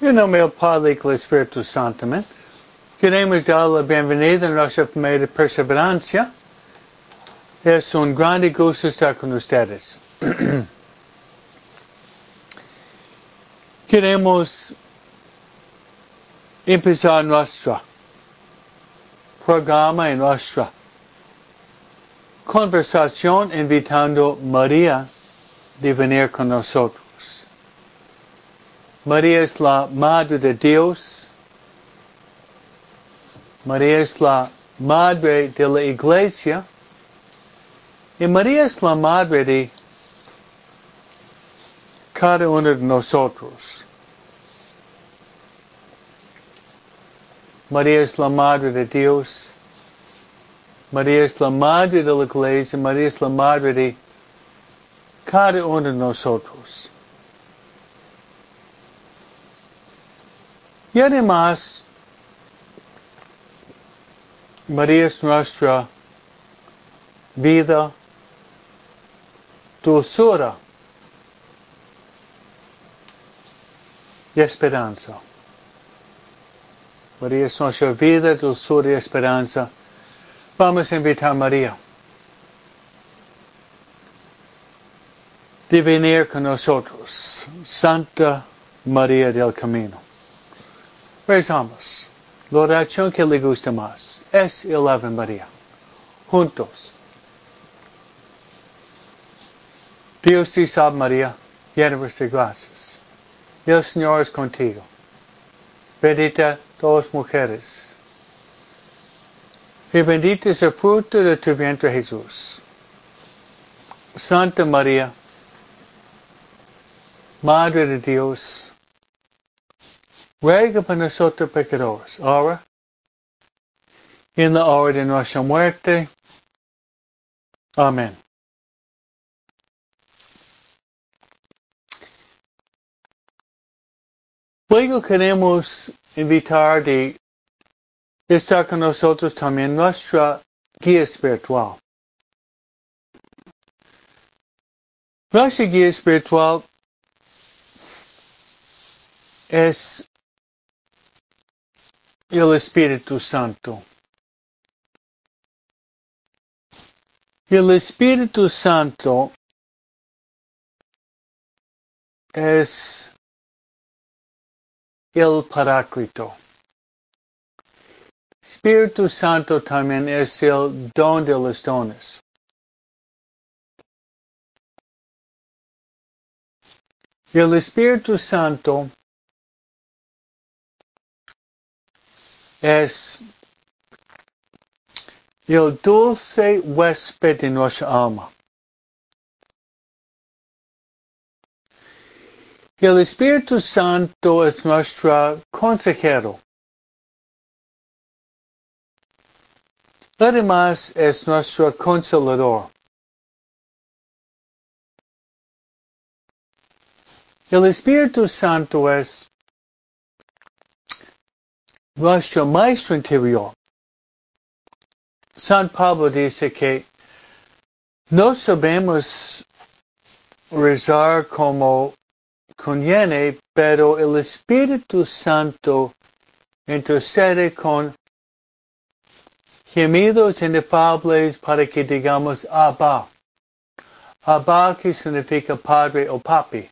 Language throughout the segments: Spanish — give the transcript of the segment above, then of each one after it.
En nombre del Padre y del Espíritu Santo. Queremos dar la bienvenida a nuestra primera perseverancia. Es un grande gusto estar con ustedes. Queremos empezar nuestro programa en nuestra conversación invitando a María de venir con nosotros. María es la Madre de Dios. María es la Madre de la Iglesia. Y María es la Madre de cada uno de nosotros. María es la Madre de Dios. María es la Madre de la Iglesia. María es la Madre de cada uno de nosotros. Y además, María es nuestra vida, dulzura y esperanza. María es nuestra vida, dulzura y esperanza. Vamos a invitar a María de venir con nosotros. Santa María del Camino. Rezamos. La oración que le gusta más es el Ave María. Juntos. Dios te salve María, llena de gracias. El Señor es contigo. Bendita todas mujeres. Y bendito es el fruto de tu vientre Jesús. Santa María, Madre de Dios, ruega por nosotros pecadores, ahora en la hora de nuestra muerte. Amén. Luego queremos invitar de estar con nosotros también nuestra guía espiritual. Nuestra guía espiritual es el Espíritu Santo. El Espíritu Santo es el Paráclito. Espíritu Santo también es el don de los dones. El Espíritu Santo es el dulce huésped de nuestra alma. El Espíritu Santo es nuestro consejero. Además es nuestro consolador. El Espíritu Santo es nuestro maestro interior. San Pablo dice que no sabemos rezar como conviene, pero el Espíritu Santo intercede con gemidos inefables para que digamos Abba. Abba que significa padre o papi.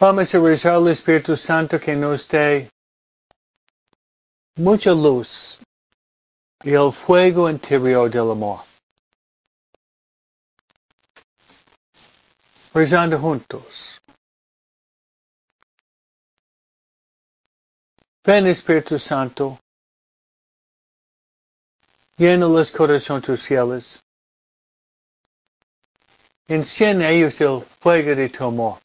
Vamos a rezar al Espíritu Santo que nos dé mucha luz y el fuego interior del amor. Rezando juntos. Ven Espíritu Santo, llena los corazones tus fieles, enciende ellos el fuego de tu amor.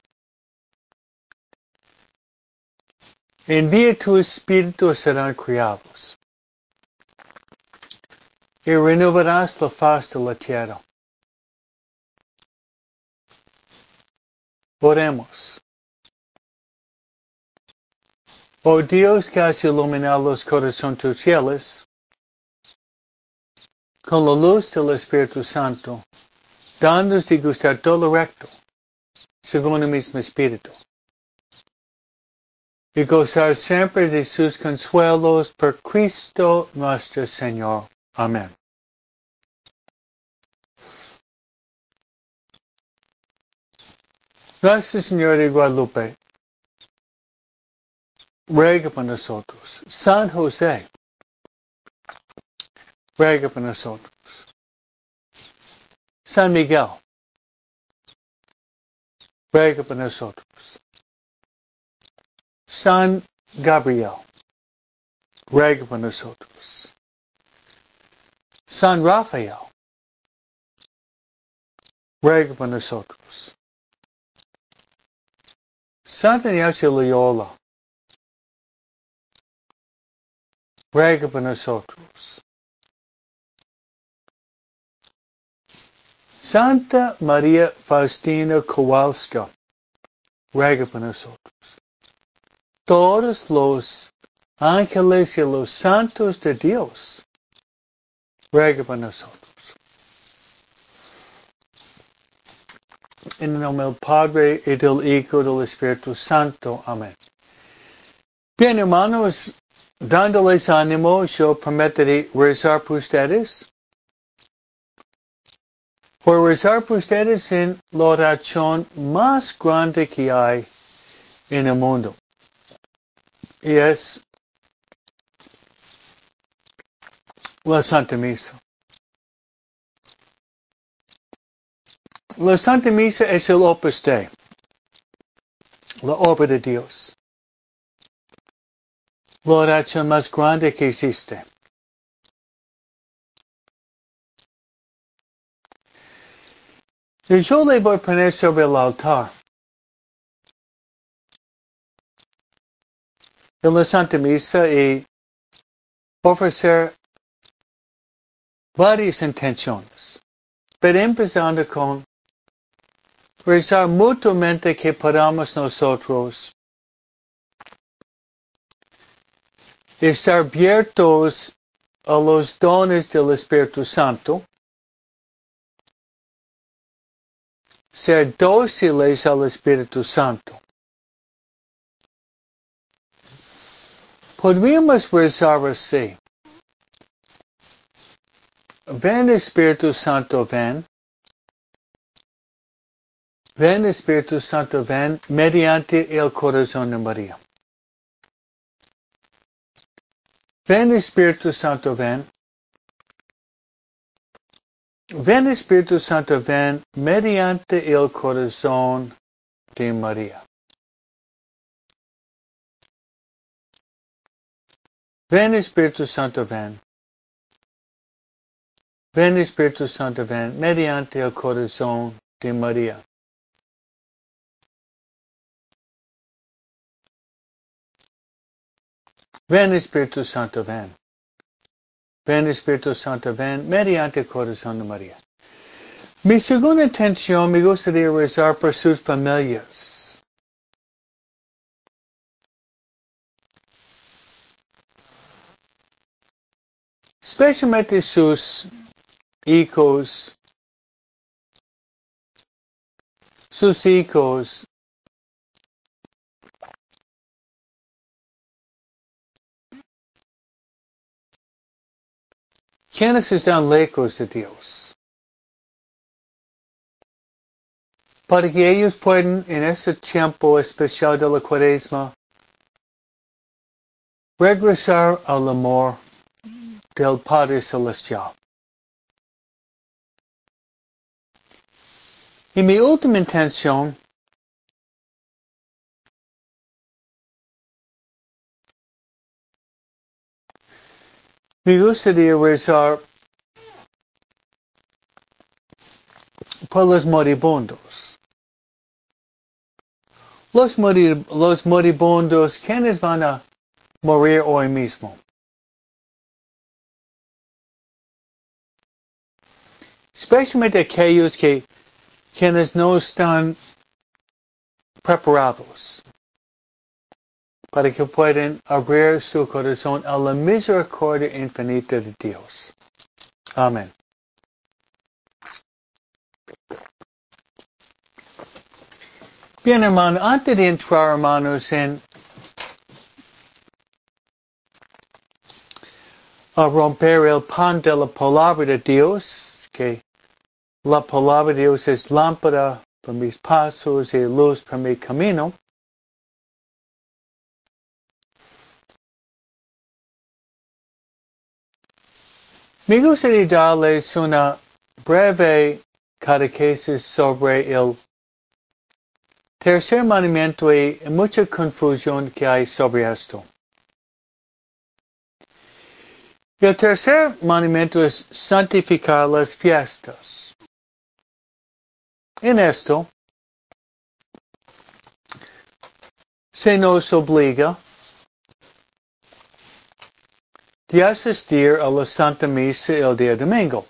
Envía tu espíritu serán criados. Y renovarás la faz de la tierra. Oremos. Oh Dios que has iluminado los corazones tus fieles, con la luz del Espíritu Santo, dándonos de gustar todo lo recto, según el mismo Espíritu. Y gozar siempre de sus consuelos por Cristo nuestro Señor. Amén. Nuestro Señor de Guadalupe, ruega por nosotros. San José, ruega por nosotros. San Miguel, ruega por nosotros. San Gabriel, ruega nosotros. San Rafael, ruega nosotros. Santa Ignacio Loyola, ruega nosotros. Santa María Faustina Kowalska, ruega nosotros. Todos los ángeles y los santos de Dios, ruega por nosotros. En el nombre del Padre y del Hijo y del Espíritu Santo. Amén. Bien, hermanos, dándoles ánimo, yo prometeré rezar por ustedes. Por rezar por ustedes en la oración más grande que hay en el mundo. Y es la Santa Misa. La Santa Misa es el Opus Dei, la obra de Dios, la oración más grande que existe. Yo le poner sobre el altar. En la Santa Misa y ofrecer varias intenciones, pero empezando con rezar mutuamente que podamos nosotros estar abiertos a los dones del Espíritu Santo, ser dóciles al Espíritu Santo. Podríamos rezar así. Ven Espíritu Santo, ven. Ven Espíritu Santo, ven mediante el corazón de María. Ven Espíritu Santo, ven. Ven Espíritu Santo, ven mediante el corazón de María. Ven Espíritu Santo, ven. Ven Espíritu Santo, ven mediante el corazón de María. Ven Espíritu Santo, ven. Ven Espíritu Santo, ven mediante el corazón de María. Mi segunda intención me gustaría rezar por sus familias. Especialmente sus hijos, sus hijos quienes están lejos de Dios. Para que ellos puedan en este tiempo especial de la cuaresma regresar al amor del Padre Celestial. Y mi última intención me gustaría rezar por los moribundos. Los, morib los moribundos, quienes van a morir hoy mismo? Especialmente aquellos que quienes no están preparados para que puedan abrir su corazón a la misericordia infinita de Dios. Amén. Bien, hermano, antes de entrar, hermanos, en a romper el pan de la palabra de Dios, que la palabra de Dios es lámpara para mis pasos y luz para mi camino. Me gustaría darles una breve catequesis sobre el tercer mandamiento y mucha confusión que hay sobre esto. El tercer mandamiento es santificar las fiestas. En esto se nos obliga de asistir a la Santa Misa el día domingo.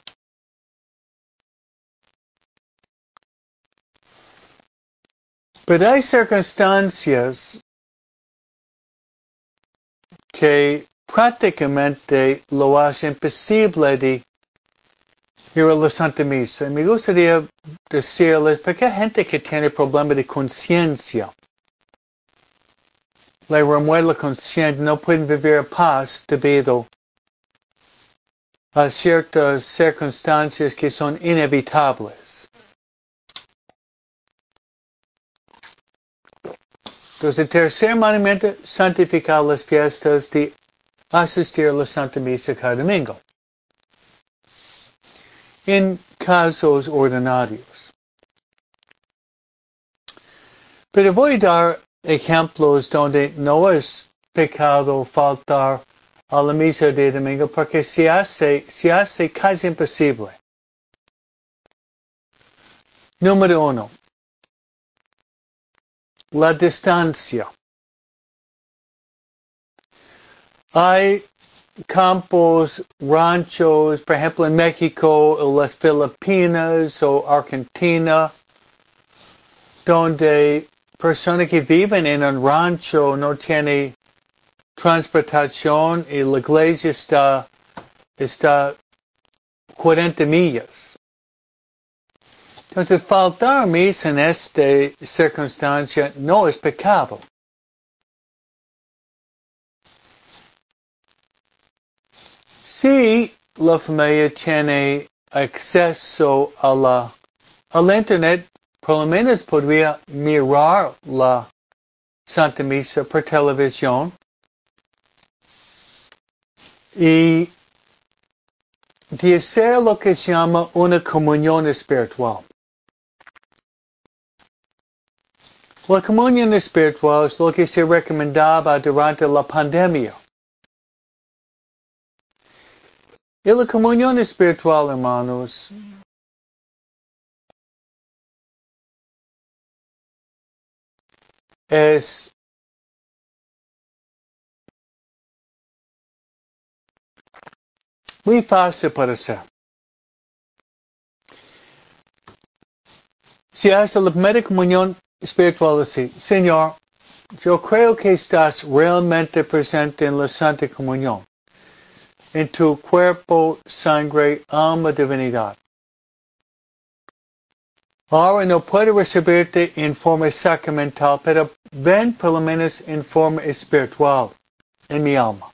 Pero hay circunstancias que prácticamente lo hacen imposible de ir a la Santa Misa. Me gustaría decirles, porque hay gente que tiene problemas de conciencia. Le remueve la conciencia, no pueden vivir en paz debido a ciertas circunstancias que son inevitables. Entonces, el tercer mandamiento, santificar las fiestas de asistir a la Santa Misa cada domingo. En casos ordinarios. Pero voy a dar ejemplos donde no es pecado faltar a la misa de domingo porque se hace, se hace casi imposible. Número uno. La distancia. Hay campos, ranchos, por ejemplo en México o las Filipinas o Argentina, donde personas que viven en un rancho no tienen transportación y la iglesia está, está 40 millas. Entonces, faltar misa en esta circunstancia no es pecado. Si la familia tiene acceso a la, al Internet, por lo menos podría mirar la Santa Misa por televisión y de hacer lo que se llama una comunión espiritual. La comunión espiritual es lo que se recomendaba durante la pandemia. Y la comunión espiritual, hermanos, es muy fácil para hacer. Si hace la primera comunión espiritual así, Señor, yo creo que estás realmente presente en la Santa Comunión, en tu cuerpo, sangre, alma, divinidad. Ahora no puedo recibirte en forma sacramental, pero ven por lo menos en forma espiritual en mi alma.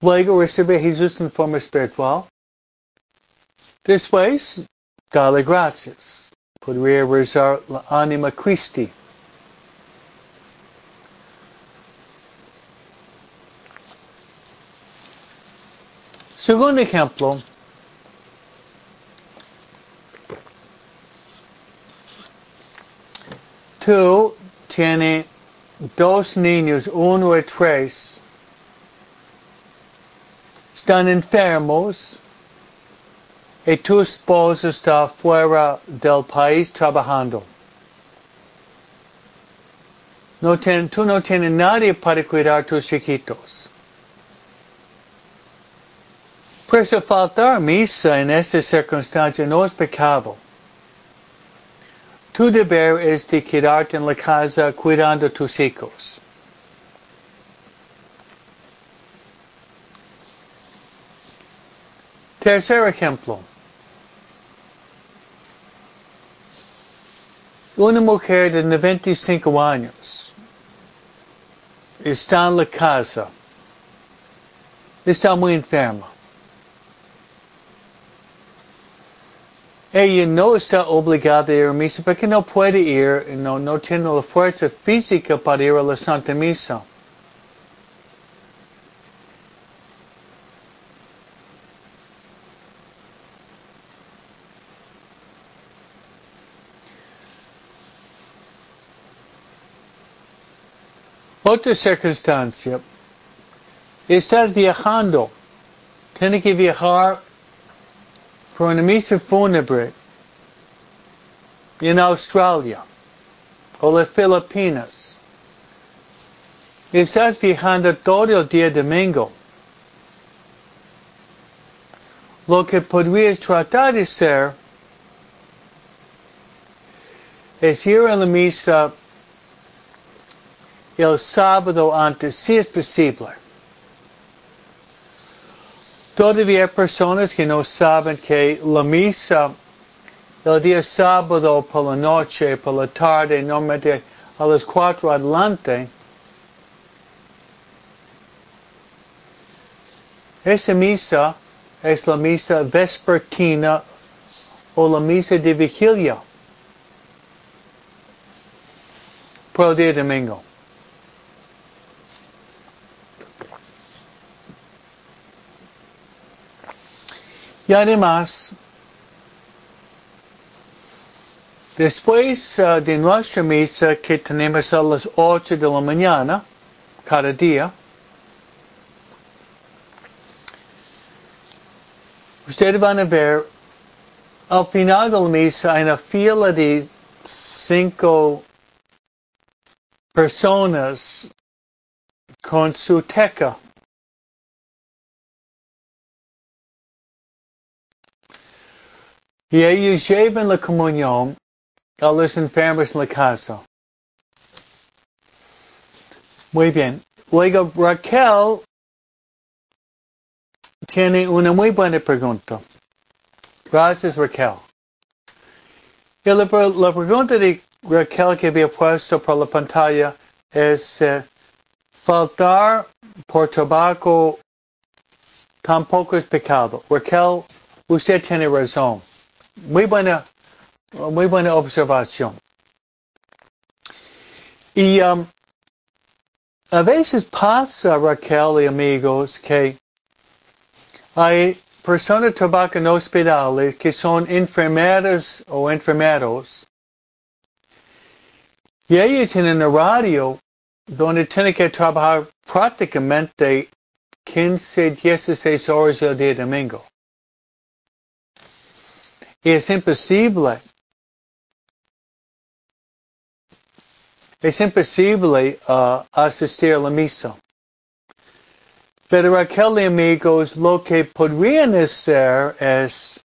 Luego recibe a Jesús en forma espiritual. Después, dale gracias. Podría rezar la anima Christi. Segundo ejemplo, tú tienes dos niños, uno y tres, están enfermos y tu esposo está fuera del país trabajando. No ten, tú no tienes nadie para cuidar tus chiquitos. Por eso faltar misa en esta circunstancia no es pecado. Tu deber es de quedarte en la casa cuidando tus hijos. Tercer ejemplo. una mujer de 95 años está en la casa, está muy enferma. Ella no está obligada a ir a misa porque no puede ir, no, no tiene la fuerza física para ir a la Santa Misa. Otra circunstancia, estás viajando, tiene que viajar por una misa fúnebre en Australia o las Filipinas. Estás viajando todo el día domingo. Lo que podrías tratar de hacer es ir a la misa el sábado antes, si es posible. Todavía hay personas que no saben que la misa el día sábado por la noche, por la tarde, normalmente a las cuatro adelante, esa misa es la misa vespertina o la misa de vigilia por el día domingo. Y además, después uh, de nuestra misa que tenemos a las 8 de la mañana, cada día, ustedes van a ver, al final de la misa hay una fila de cinco personas con su teca. Y ellos llevan la comunión a los enfermos en la casa. Muy bien. Luego Raquel tiene una muy buena pregunta. Gracias Raquel. Y la, la pregunta de Raquel que había puesto por la pantalla es eh, faltar por tabaco tampoco es pecado. Raquel, usted tiene razón. Muy buena, muy buena observación. Y um, a veces pasa, Raquel y amigos, que hay personas que trabajan en hospitales que son enfermeras o enfermeros y ellos tienen un radio donde tienen que trabajar prácticamente 15, 16 horas al día domingo. Es imposible. Es imposible uh, asistir a la misa. Pero aquel amigos, lo que podrían hacer es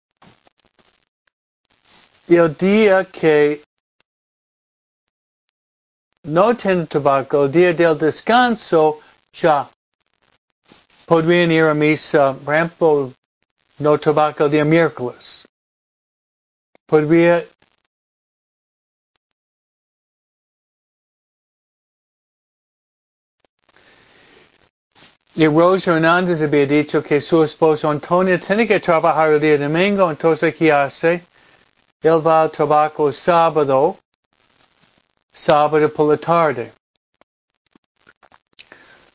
el día que no tienen tabaco, el día del descanso, ya podrían ir a misa, por ejemplo, no tabaco día miércoles podría Y Rosa Hernández había dicho que su esposo Antonio tiene que trabajar el día domingo, entonces ¿qué hace? Él va al trabajo sábado, sábado por la tarde.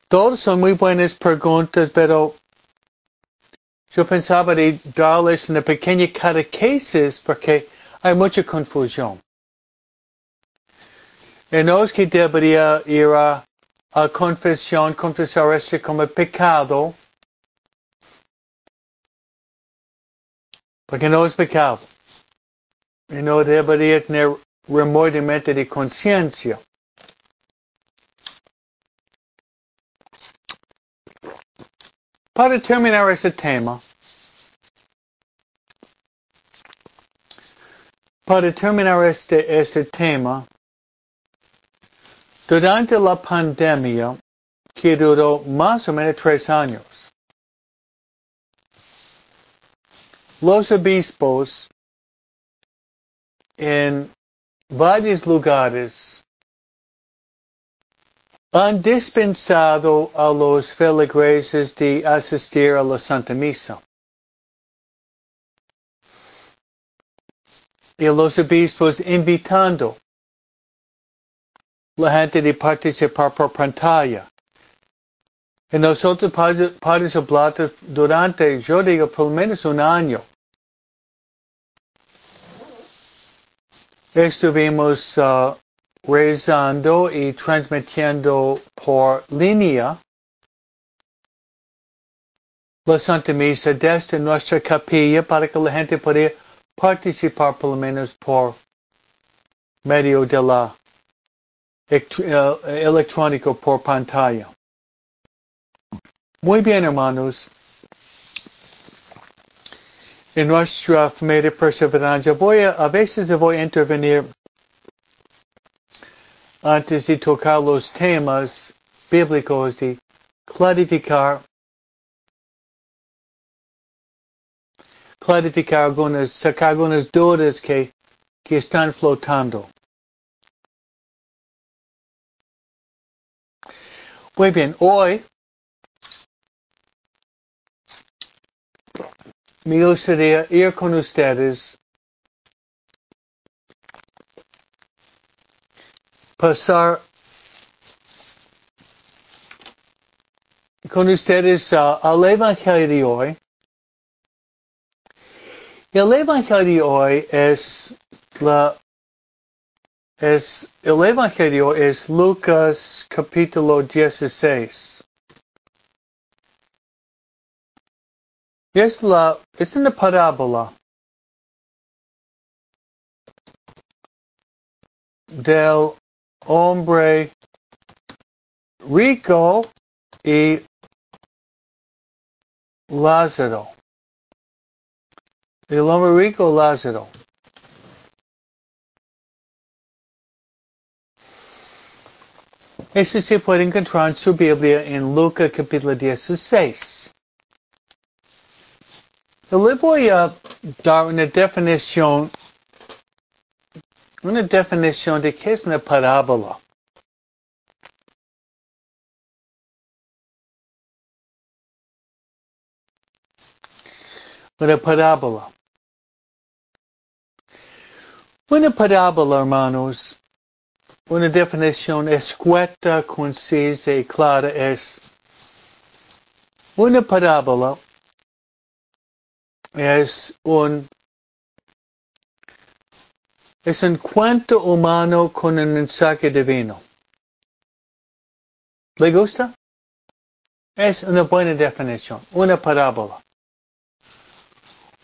Todos son muy buenas preguntas, pero yo pensaba de darles una pequeña catequesis porque hay mucha confusión. En los que debería ir a, a confesión, confesar este como pecado, porque no es pecado. Y no debería tener remordimiento de conciencia. Para terminar este tema, para terminar este, este tema, durante la pandemia, que duró más o menos tres años, los obispos en varios lugares han dispensado a los feligreses de asistir a la Santa Misa. Y los obispos invitando la gente de participar por pantalla. Y nosotros participamos durante, yo digo, por lo menos un año. Estuvimos uh, rezando y transmitiendo por línea la Santa Misa desde nuestra capilla para que la gente pueda participar por lo menos por medio de la uh, electrónico por pantalla. Muy bien, hermanos. En nuestra familia perseverancia voy a, a veces voy a intervenir antes de tocar los temas bíblicos, de clarificar, clarificar algunas, sacar algunas dudas que, que están flotando. Muy bien, hoy me gustaría ir con ustedes pasar con ustedes uh, al Evangelio de hoy. El Evangelio de hoy es la es el Evangelio es Lucas capítulo 16. Es la es una parábola del hombre rico y Lázaro. El hombre rico Lázaro. Eso se puede encontrar en su Biblia en Lucas capítulo 16. Le voy a dar una definición una definición de qué es una parábola. Una parábola. Una parábola, hermanos, una definición escueta, concisa y clara es una parábola es un es un cuento humano con un mensaje divino. ¿Le gusta? Es una buena definición, una parábola.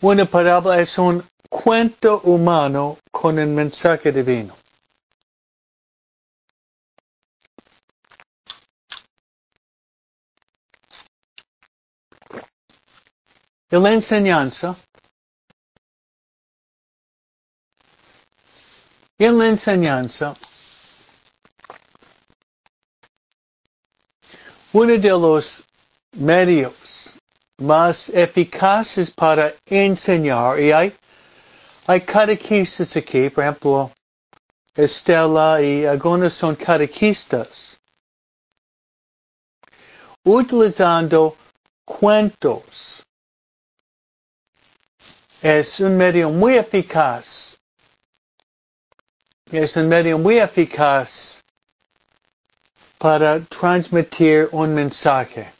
Una parábola es un cuento humano con un mensaje divino. La enseñanza en la enseñanza, uno de los medios más eficaces para enseñar, y hay, hay catequistas aquí, por ejemplo, Estela y algunos son catequistas, utilizando cuentos. Es un medio muy eficaz es un medio muy eficaz para transmitir un mensaje.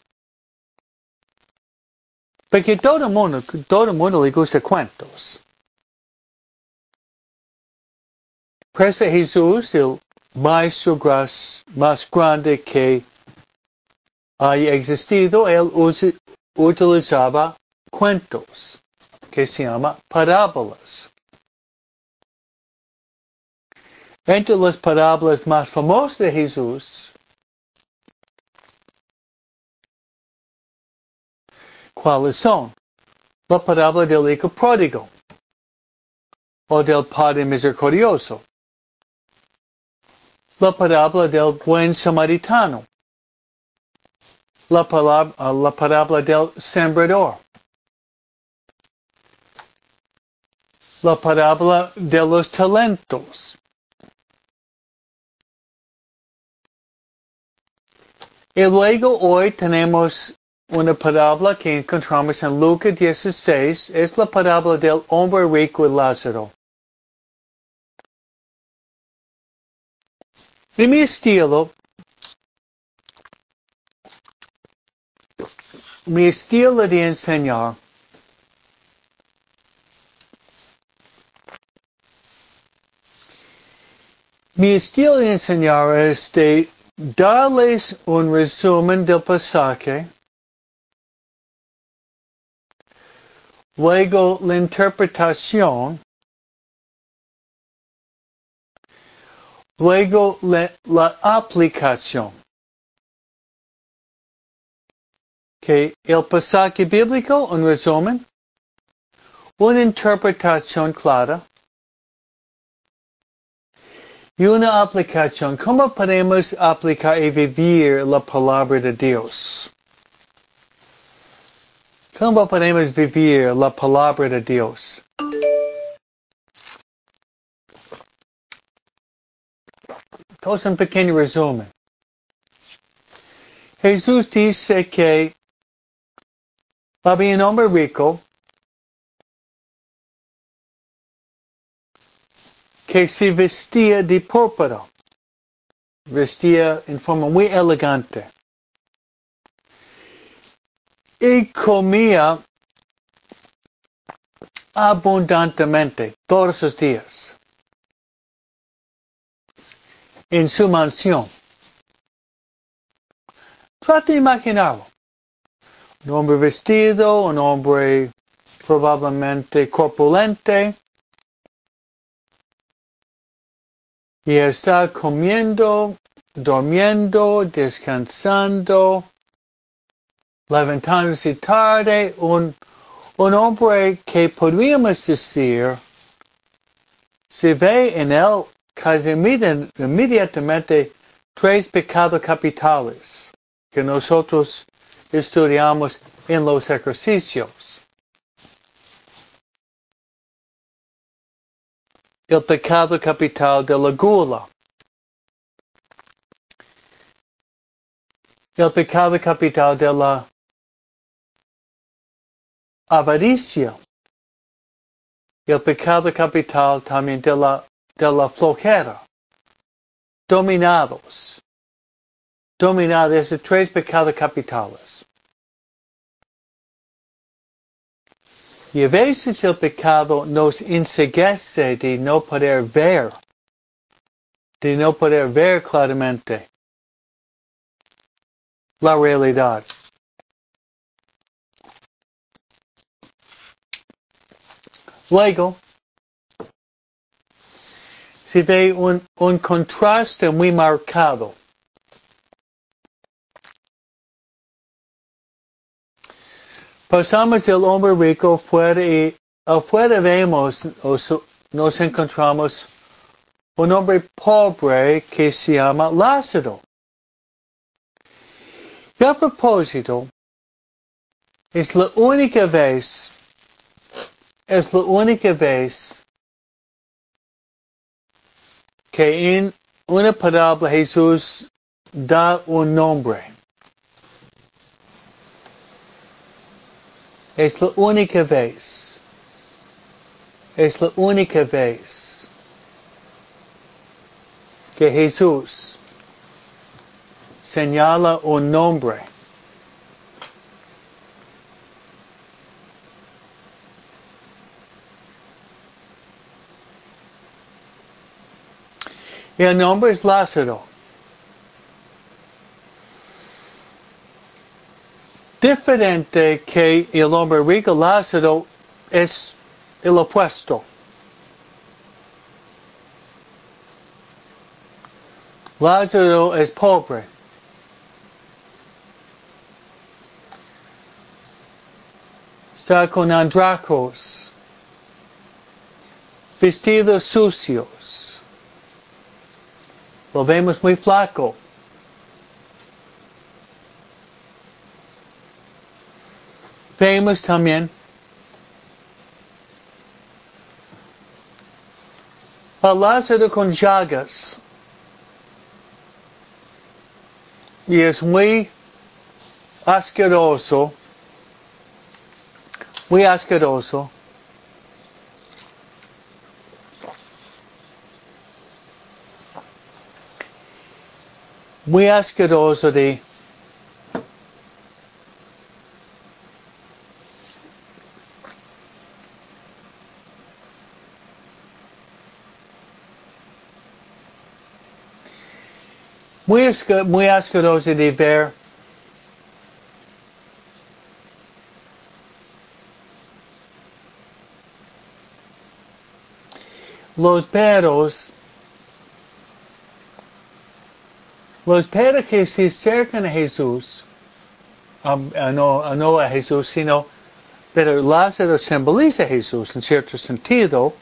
Porque todo el mundo, todo mundo le gusta cuentos. Presa Jesús, el maestro más grande que haya existido, él utilizaba cuentos que se llama parábolas. Entre las parábolas más famosas de Jesús, ¿cuáles son? La parábola del hijo pródigo o del padre misericordioso. La parábola del buen samaritano. La, palabra, la parábola del sembrador. La parábola de los talentos Y luego hoy tenemos una parábola que encontramos en Lucas 16, es la parábola del hombre rico y Lázaro. En mi estilo, mi estilo de enseñar Mi estilo de enseñar es de darles un resumen del pasaje, luego la interpretación, luego la, la aplicación. Que el pasaje bíblico, un resumen, una interpretación clara, y una aplicación. ¿Cómo podemos aplicar y vivir la palabra de Dios? ¿Cómo podemos vivir la palabra de Dios? Entonces un pequeño resumen. Jesús dice que había un hombre rico que se vestía de púrpura. Vestía en forma muy elegante. Y comía abundantemente todos los días en su mansión. Trata de imaginarlo. Un hombre vestido, un hombre probablemente corpulente, y está comiendo, durmiendo, descansando, levantándose tarde, un, un hombre que podríamos decir se ve en él casi inmediatamente tres pecados capitales que nosotros estudiamos en los ejercicios. El pecado capital de la gula. El pecado capital de la avaricia. El pecado capital también de la, flojera. Dominados. Dominados, esos tres pecados capitales. Y a veces el pecado nos enseguece de no poder ver, de no poder ver claramente la realidad. Luego, se ve un, un contraste muy marcado Pasamos del hombre rico fuera y afuera vemos, nos encontramos un hombre pobre que se llama Lázaro. Y a propósito, es la única vez, es la única vez que en una parábola Jesús da un nombre. Es la única vez. Es la única vez que Jesús señala un nombre. El nombre es Lázaro. Diferente que el hombre rico Lázaro es el opuesto. Lázaro es pobre. Está con vestidos sucios. Lo vemos muy flaco. Vemos también a uh, Lázaro con llagas. y es muy asqueroso, muy asqueroso. Muy asqueroso de muy, muy asqueroso de ver. Los perros, los perros que se acercan a Jesús, um, no, no a Jesús, sino, pero Lázaro simboliza a Jesús en cierto sentido,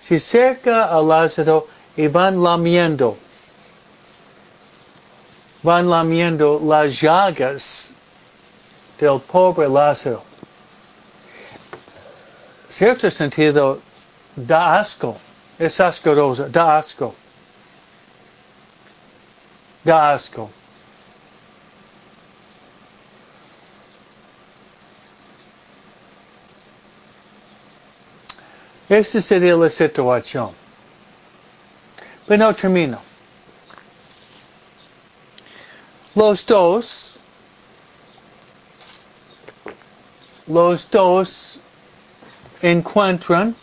se acerca a Lázaro y van lamiendo van lamiendo las llagas del pobre Lázaro. Cierto sentido, da asco, es asqueroso, da asco. Da asco. Esta sería la situación. Pero no termino. Los dos, los dos encuentran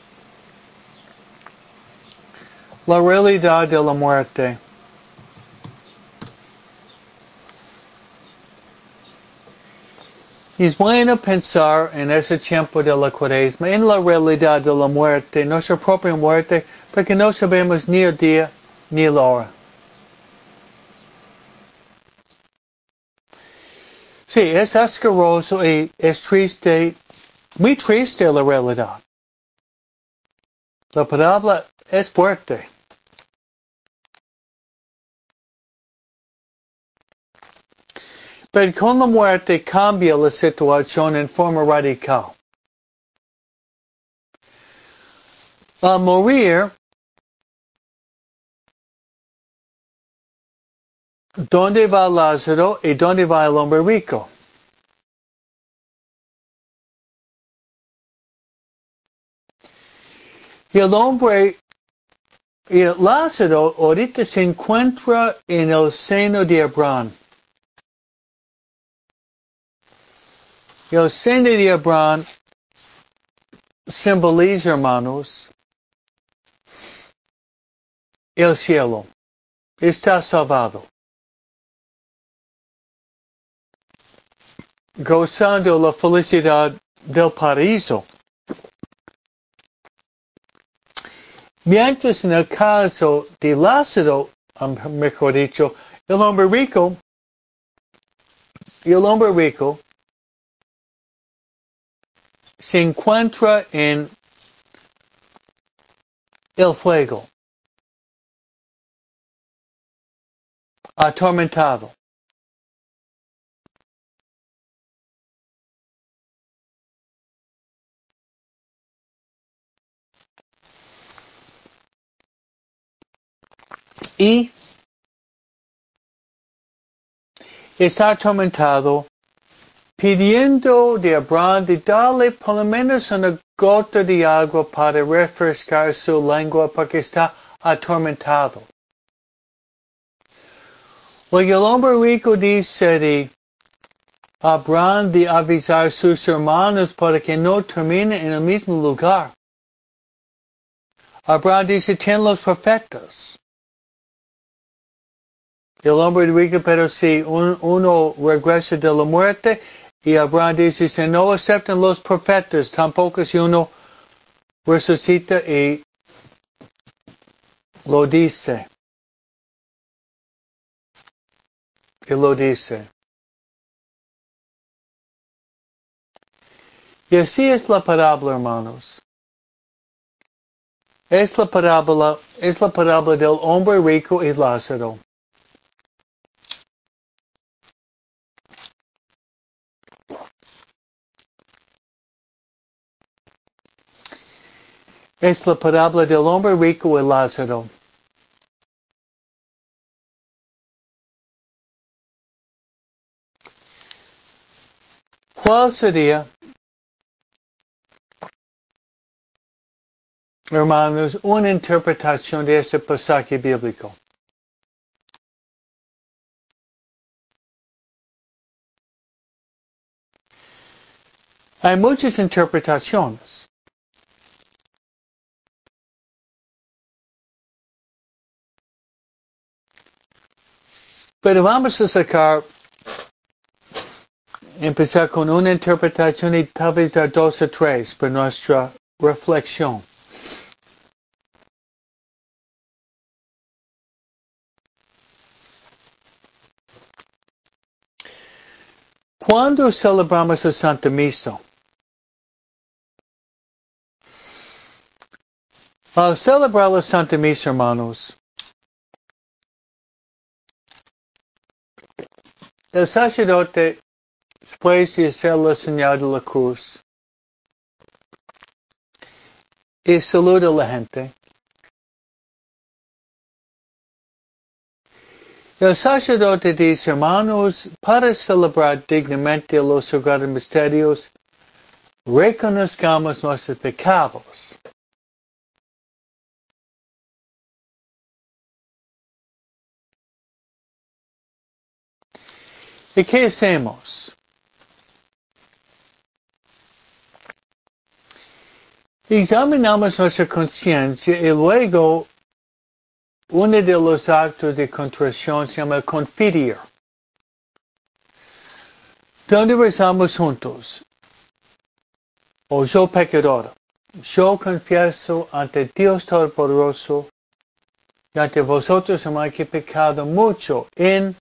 la realidad de la muerte. Es bueno pensar en ese tiempo de la cuaresma, en la realidad de la muerte, nuestra propia muerte, porque no sabemos ni el día ni la hora. Sí, es asqueroso y es triste, muy triste la realidad. La palabra es fuerte. Pero con la muerte cambia la situación en forma radical. Al morir, ¿Dónde va Lázaro y dónde va el hombre rico? Y el hombre, y Lázaro ahorita se encuentra en el seno de Abraham. El seno de Abraham simboliza, hermanos, el cielo. Está salvado. Gozando la felicidad del paraíso. Mientras en el caso de Lázaro, mejor dicho, el hombre rico, el hombre rico se encuentra en el fuego, atormentado. Y está atormentado pidiendo de Abraham de darle por lo menos una gota de agua para refrescar su lengua porque está atormentado. Lo el hombre rico dice de Abraham de avisar sus hermanos para que no terminen en el mismo lugar. Abraham dice, ten los profetas. El hombre rico, pero si uno regresa de la muerte, y Abraham dice, no aceptan los profetas, tampoco si uno resucita y lo dice. Y lo dice. Y así es la parábola, hermanos. Es la parábola, es la parábola del hombre rico y Lázaro. Es la parábola del hombre rico y Lázaro. ¿Cuál sería, hermanos, una interpretación de este pasaje bíblico? Hay muchas interpretaciones. Pero vamos a sacar, empezar con una interpretación y tal vez dar dos o tres para nuestra reflexión. Cuando celebramos la Santa Misa? Al celebrar la Santa Misa, hermanos, el sacerdote, después de hacer la la cruz, y saluda a gente, el sacerdote dice, hermanos, para celebrar dignamente los sagrados misterios, reconozcamos nuestros pecados. ¿Y qué hacemos? Examinamos nuestra conciencia y luego uno de los actos de contrición se llama confidir. Donde rezamos juntos. O yo pecador. Yo confieso ante Dios Todopoderoso y ante vosotros, hermanos, que pecado mucho en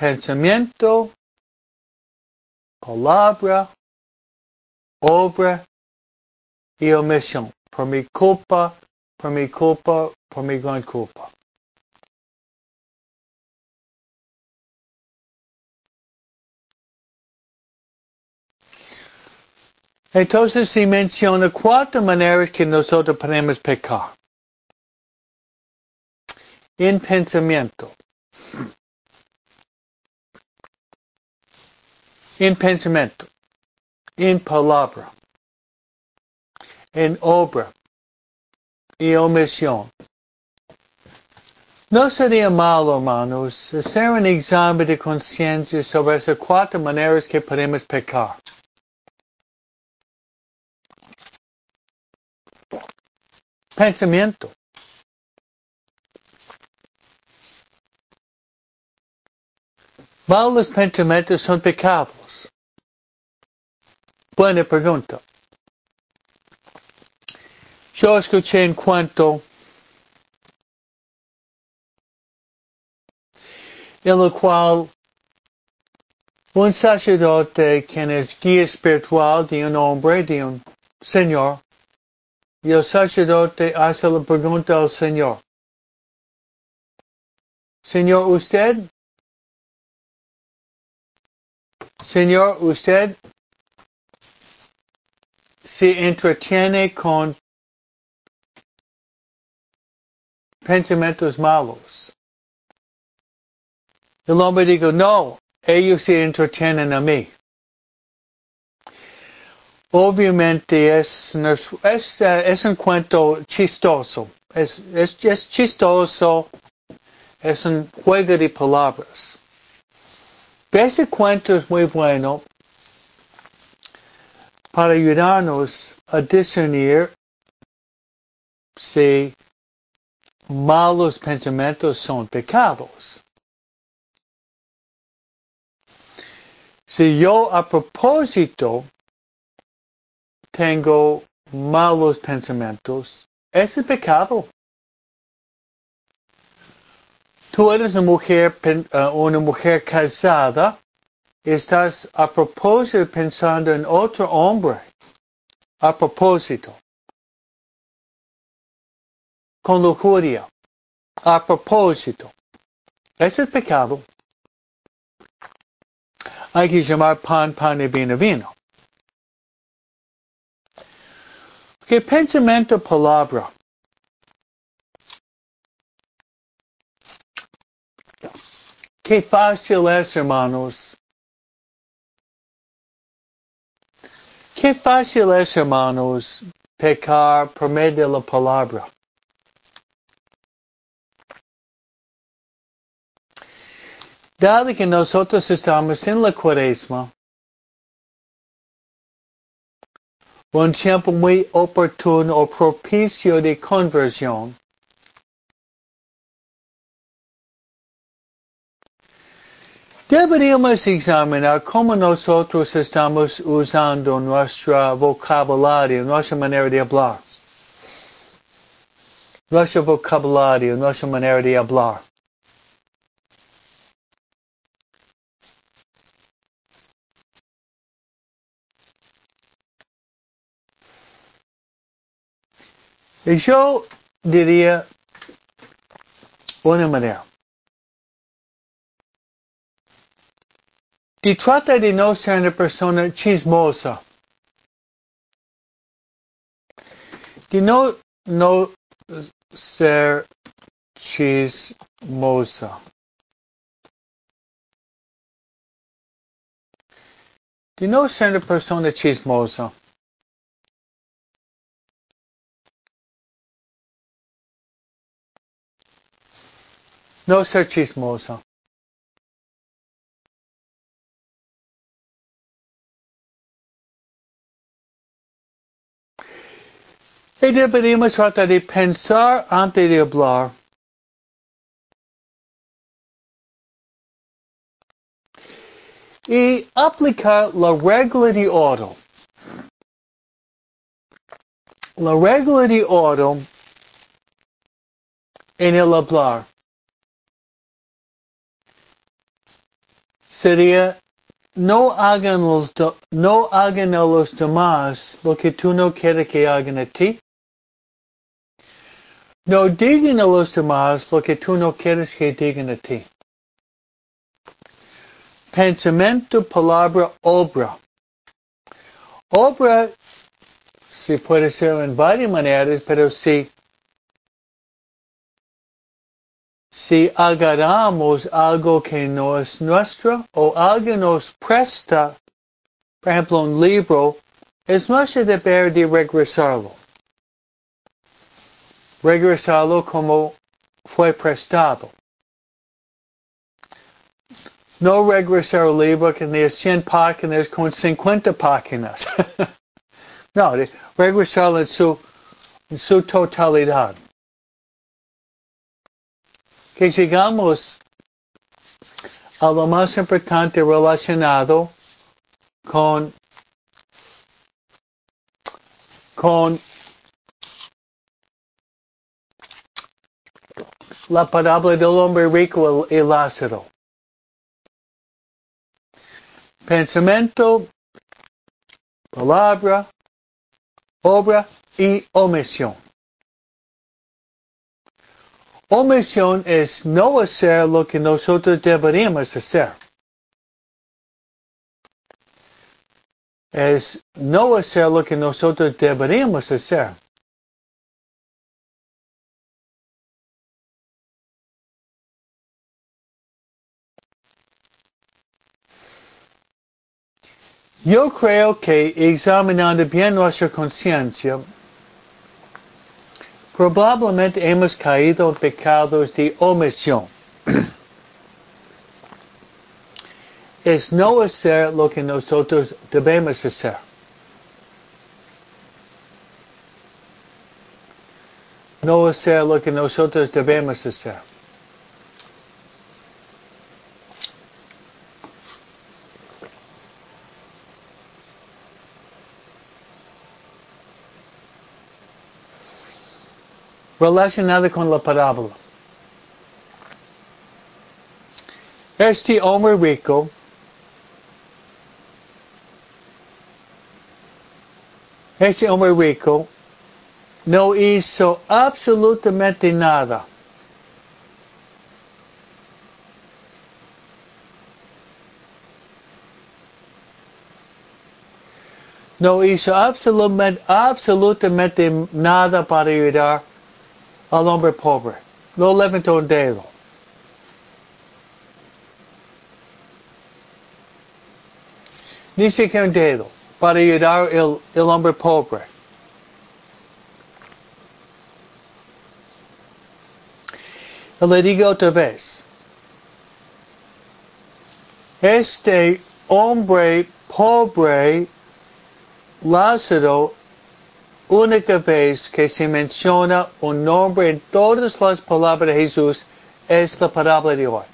pensamiento, palabra, obra y omisión. Por mi culpa, por mi culpa, por mi gran culpa. Entonces se menciona cuatro maneras que nosotros podemos pecar. En pensamiento. En pensamiento, en palabra, en obra y omisión. No sería malo, hermanos, hacer un examen de conciencia sobre esas cuatro maneras que podemos pecar. Pensamiento. Malos pensamientos son pecados. Buena pregunta. Yo escuché un cuento en el cual un sacerdote quien es guía espiritual de un hombre, de un señor, y el sacerdote hace la pregunta al señor. Señor, usted, Señor, usted se entretiene con pensamientos malos. El hombre dijo, no, ellos se entretienen a mí. Obviamente es, un cuento chistoso, es, es, chistoso, es un juego de palabras. Ese cuento es muy bueno para ayudarnos a discernir si malos pensamientos son pecados. Si yo a propósito tengo malos pensamientos, ese pecado. Tú eres una mujer, eh, una mujer casada estás a propósito pensando en otro hombre. A propósito. Con lujuria. A propósito. Ese es pecado. Hay que llamar pan, pan y vino, vino. Que pensamiento, palabra. Qué fácil es, hermanos, Qué fácil es, hermanos, pecar por medio de la palabra. Dado que nosotros estamos en la cuaresma, un tiempo muy oportuno o propicio de conversión, Deberíamos examinar cómo nosotros estamos usando nuestro vocabulario, nuestra manera de hablar. Nuestro vocabulario, nuestra manera de hablar. Y yo diría una manera. Si trata de no ser una persona chismosa. De no, no ser chismosa. De no ser una persona chismosa. No ser chismosa. Y deberíamos tratar de pensar antes de hablar. Y aplicar la regla de oro. La regla de oro en el hablar. Sería no hagan, los no hagan a los demás lo que tú no quieres que hagan a ti. No digan a los demás lo que tú no quieres que digan a ti. Pensamiento, palabra, obra. Obra, se puede ser en varias maneras, pero si, si agarramos algo que no es nuestro o alguien nos presta, por ejemplo, un libro, es nuestro deber de regresarlo regresarlo como fue prestado. No regresar el libro que tiene 100 páginas con 50 páginas. no, regresarlo en su, su totalidad. Que llegamos a lo más importante relacionado con, con la parábola del hombre rico y Lázaro. Pensamiento, palabra, obra y omisión. Omisión es no hacer lo que nosotros deberíamos hacer. Es no hacer lo que nosotros deberíamos hacer. Yo creo que examinando bien nuestra conciencia, probablemente hemos caído en pecados de omisión. es no hacer lo que nosotros debemos hacer. No hacer lo que nosotros debemos hacer. Relacionada con la parábola. Este hombre rico este hombre rico no hizo absolutamente nada. No hizo absolutamente, absolutamente nada para ayudar al hombre pobre. No levantó un dedo. Ni siquiera un dedo. para ayudar el, el hombre pobre. Le digo otra vez, este hombre pobre, Lázaro, única vez que se menciona un nombre en todas las palabras de Jesús es la palabra de hoy.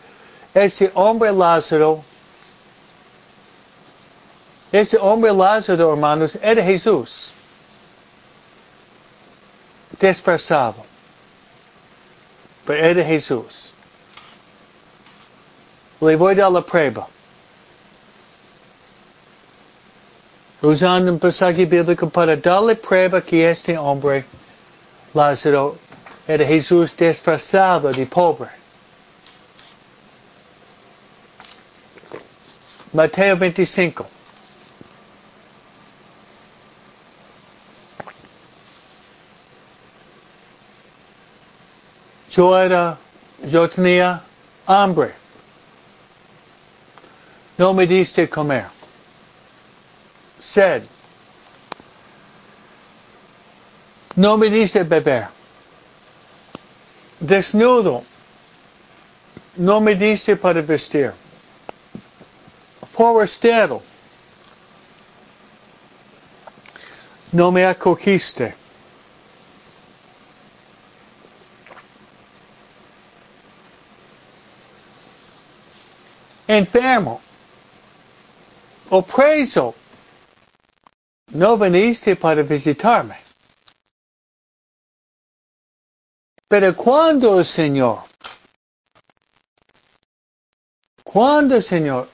Ese hombre Lázaro, ese hombre Lázaro, hermanos, era Jesús. Disfrazado. Pero era Jesús. Le voy a dar la prueba. Usando un pasaje bíblico para darle prueba que este hombre, Lázaro, era Jesús disfrazado de pobre. Mateo 25. Yo era, yo tenía hambre. No me diste comer said, no me diste beber. Desnudo, no me diste para vestir. Forastero, no me acogiste. Enfermo, o preso, no veniste para visitarme. Pero cuando, Señor? ¿Cuándo, Señor?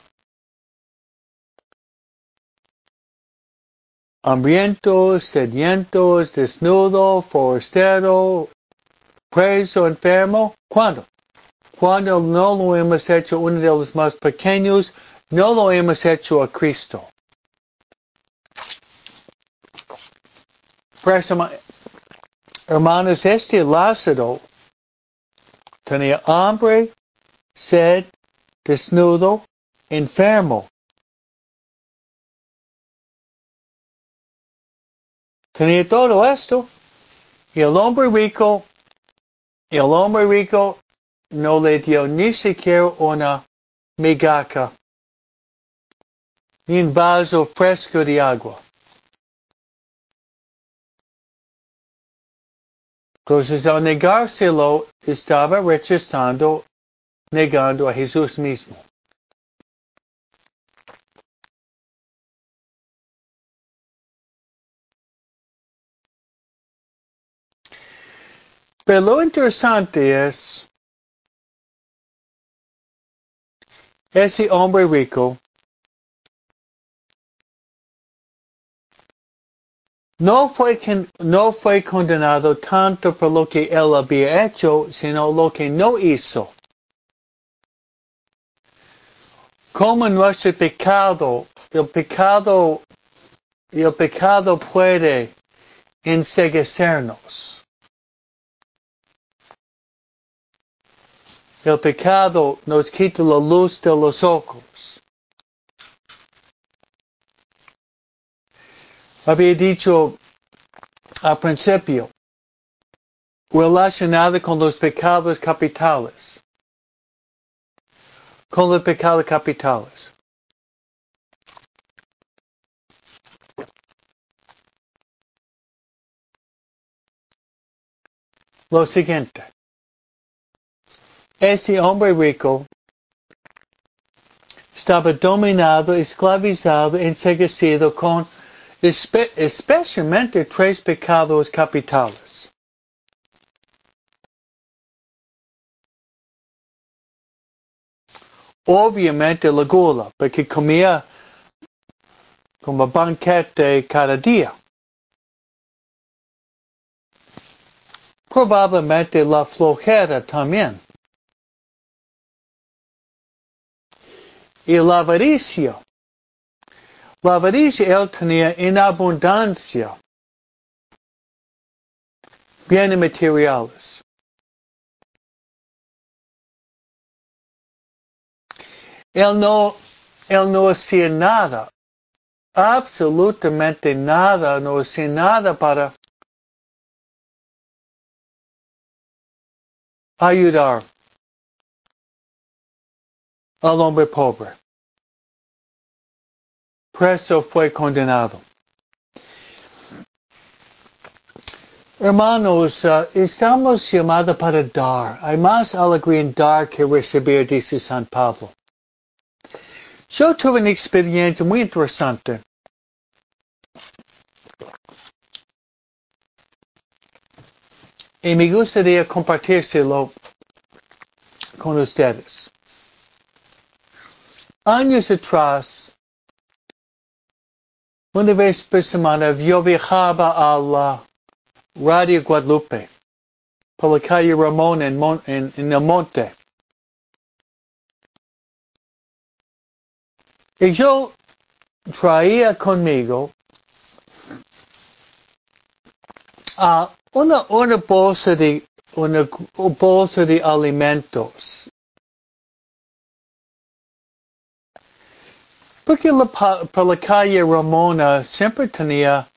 Hambrientos, sedientos, desnudo, forastero, preso, enfermo. ¿Cuándo? Cuando no lo hemos hecho uno de los más pequeños, no lo hemos hecho a Cristo. Hermanos, este Lázaro tenía hambre, sed, desnudo, enfermo. Tenía todo esto. Y el hombre rico, el hombre rico no le dio ni siquiera una migaca, ni un vaso fresco de agua. Entonces al negárselo estaba rechazando, negando a Jesús mismo. Pero lo interesante es, ese hombre rico no fue, no fue condenado tanto por lo que él había hecho, sino lo que no hizo. Como nuestro pecado, el pecado, el pecado puede enseguecernos. El pecado nos quita la luz de los ojos. Había dicho al principio, relacionado con los pecados capitales. Con los pecados capitales. Lo siguiente. Ese hombre rico estaba dominado, esclavizado, enseguecido con especialmente tres pecados capitales. Obviamente la gula, porque comía como banquete cada día. Probablemente la flojera también. Y la avaricia. La avaricia él tenía en abundancia bienes materiales. Él no, él no hacía nada absolutamente nada, no sin nada para ayudar al hombre pobre. Preso fue condenado. Hermanos, uh, estamos llamados para dar. Hay más alegría en dar que recibir, dice San Pablo. Yo tuve una experiencia muy interesante. Y me gustaría compartírselo con ustedes. Años atrás, una vez por semana yo viajaba a la Radio Guadalupe, por la calle Ramón en, Mon el monte. Y yo traía conmigo una, una bolsa de una bolsa de alimentos. Porque la, por la calle Ramona siempre tenía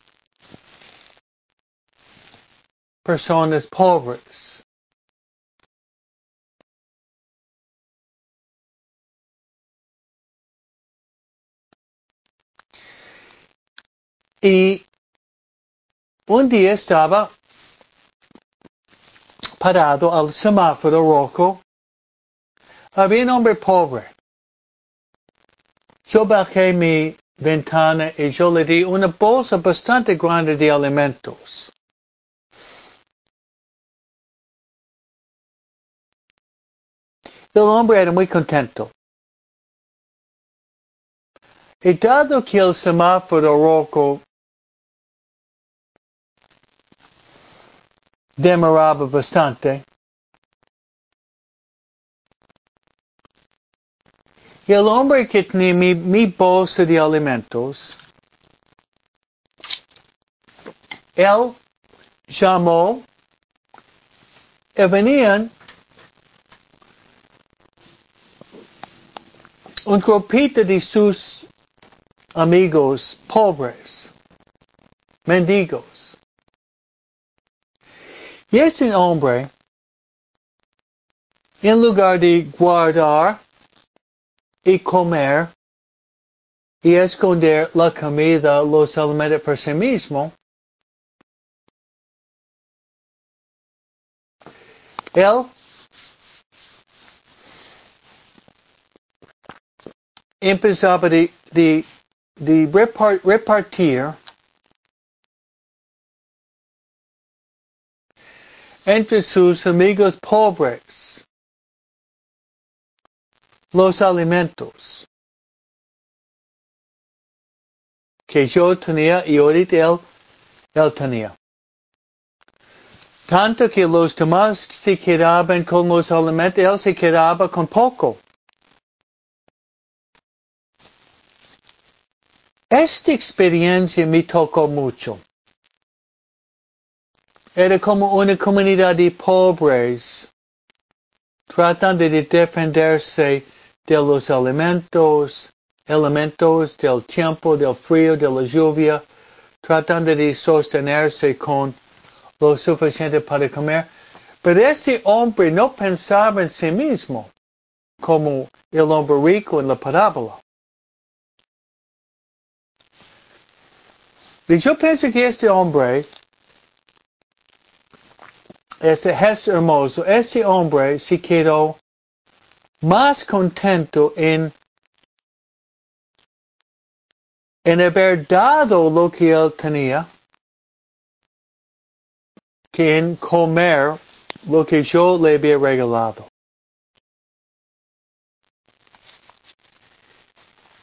personas pobres. Y un día estaba parado al semáforo rojo. Había un hombre pobre. Yo bajé mi ventana y yo le di una bolsa bastante grande de alimentos. El hombre era muy contento. Y dado que el semáforo rojo demoraba bastante. El hombre que tenía mi, mi bolsa de alimentos, él llamó y venían un grupito de sus amigos pobres, mendigos. Y ese hombre, en lugar de guardar y comer y esconder la comida, los alimentos por sí mismo, él empezaba de, de, de repartir. Entre sus amigos pobres los alimentos que yo tenía y ahorita él, él tenía. Tanto que los demás se quedaban con los alimentos, él se quedaba con poco. Esta experiencia me tocó mucho. Era como una comunidad de pobres tratando de defenderse de los elementos, elementos del tiempo, del frío, de la lluvia, tratando de sostenerse con lo suficiente para comer. Pero este hombre no pensaba en sí mismo como el hombre rico en la parábola. Y yo pienso que este hombre es hermoso. Ese hombre se quedó más contento en, en haber dado lo que él tenía que en comer lo que yo le había regalado.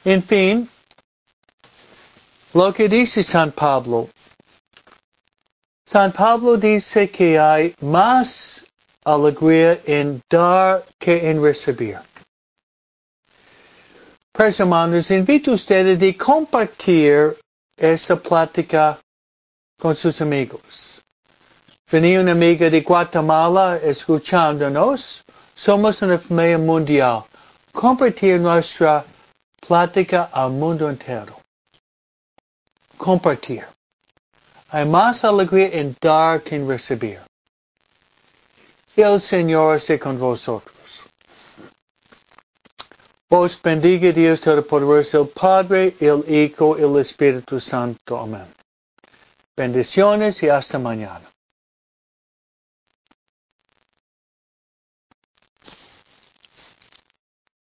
En fin, lo que dice San Pablo, San Pablo dice que hay más alegría en dar que en recibir. Pues hermanos, invito a ustedes a compartir esta plática con sus amigos. Venía una amiga de Guatemala escuchándonos. Somos una familia mundial. Compartir nuestra plática al mundo entero. compartir. Hay más alegría en dar que en recibir. El Señor esté con vosotros. Os bendiga Dios Todopoderoso, el Padre, el Hijo el Espíritu Santo. Amén. Bendiciones y hasta mañana.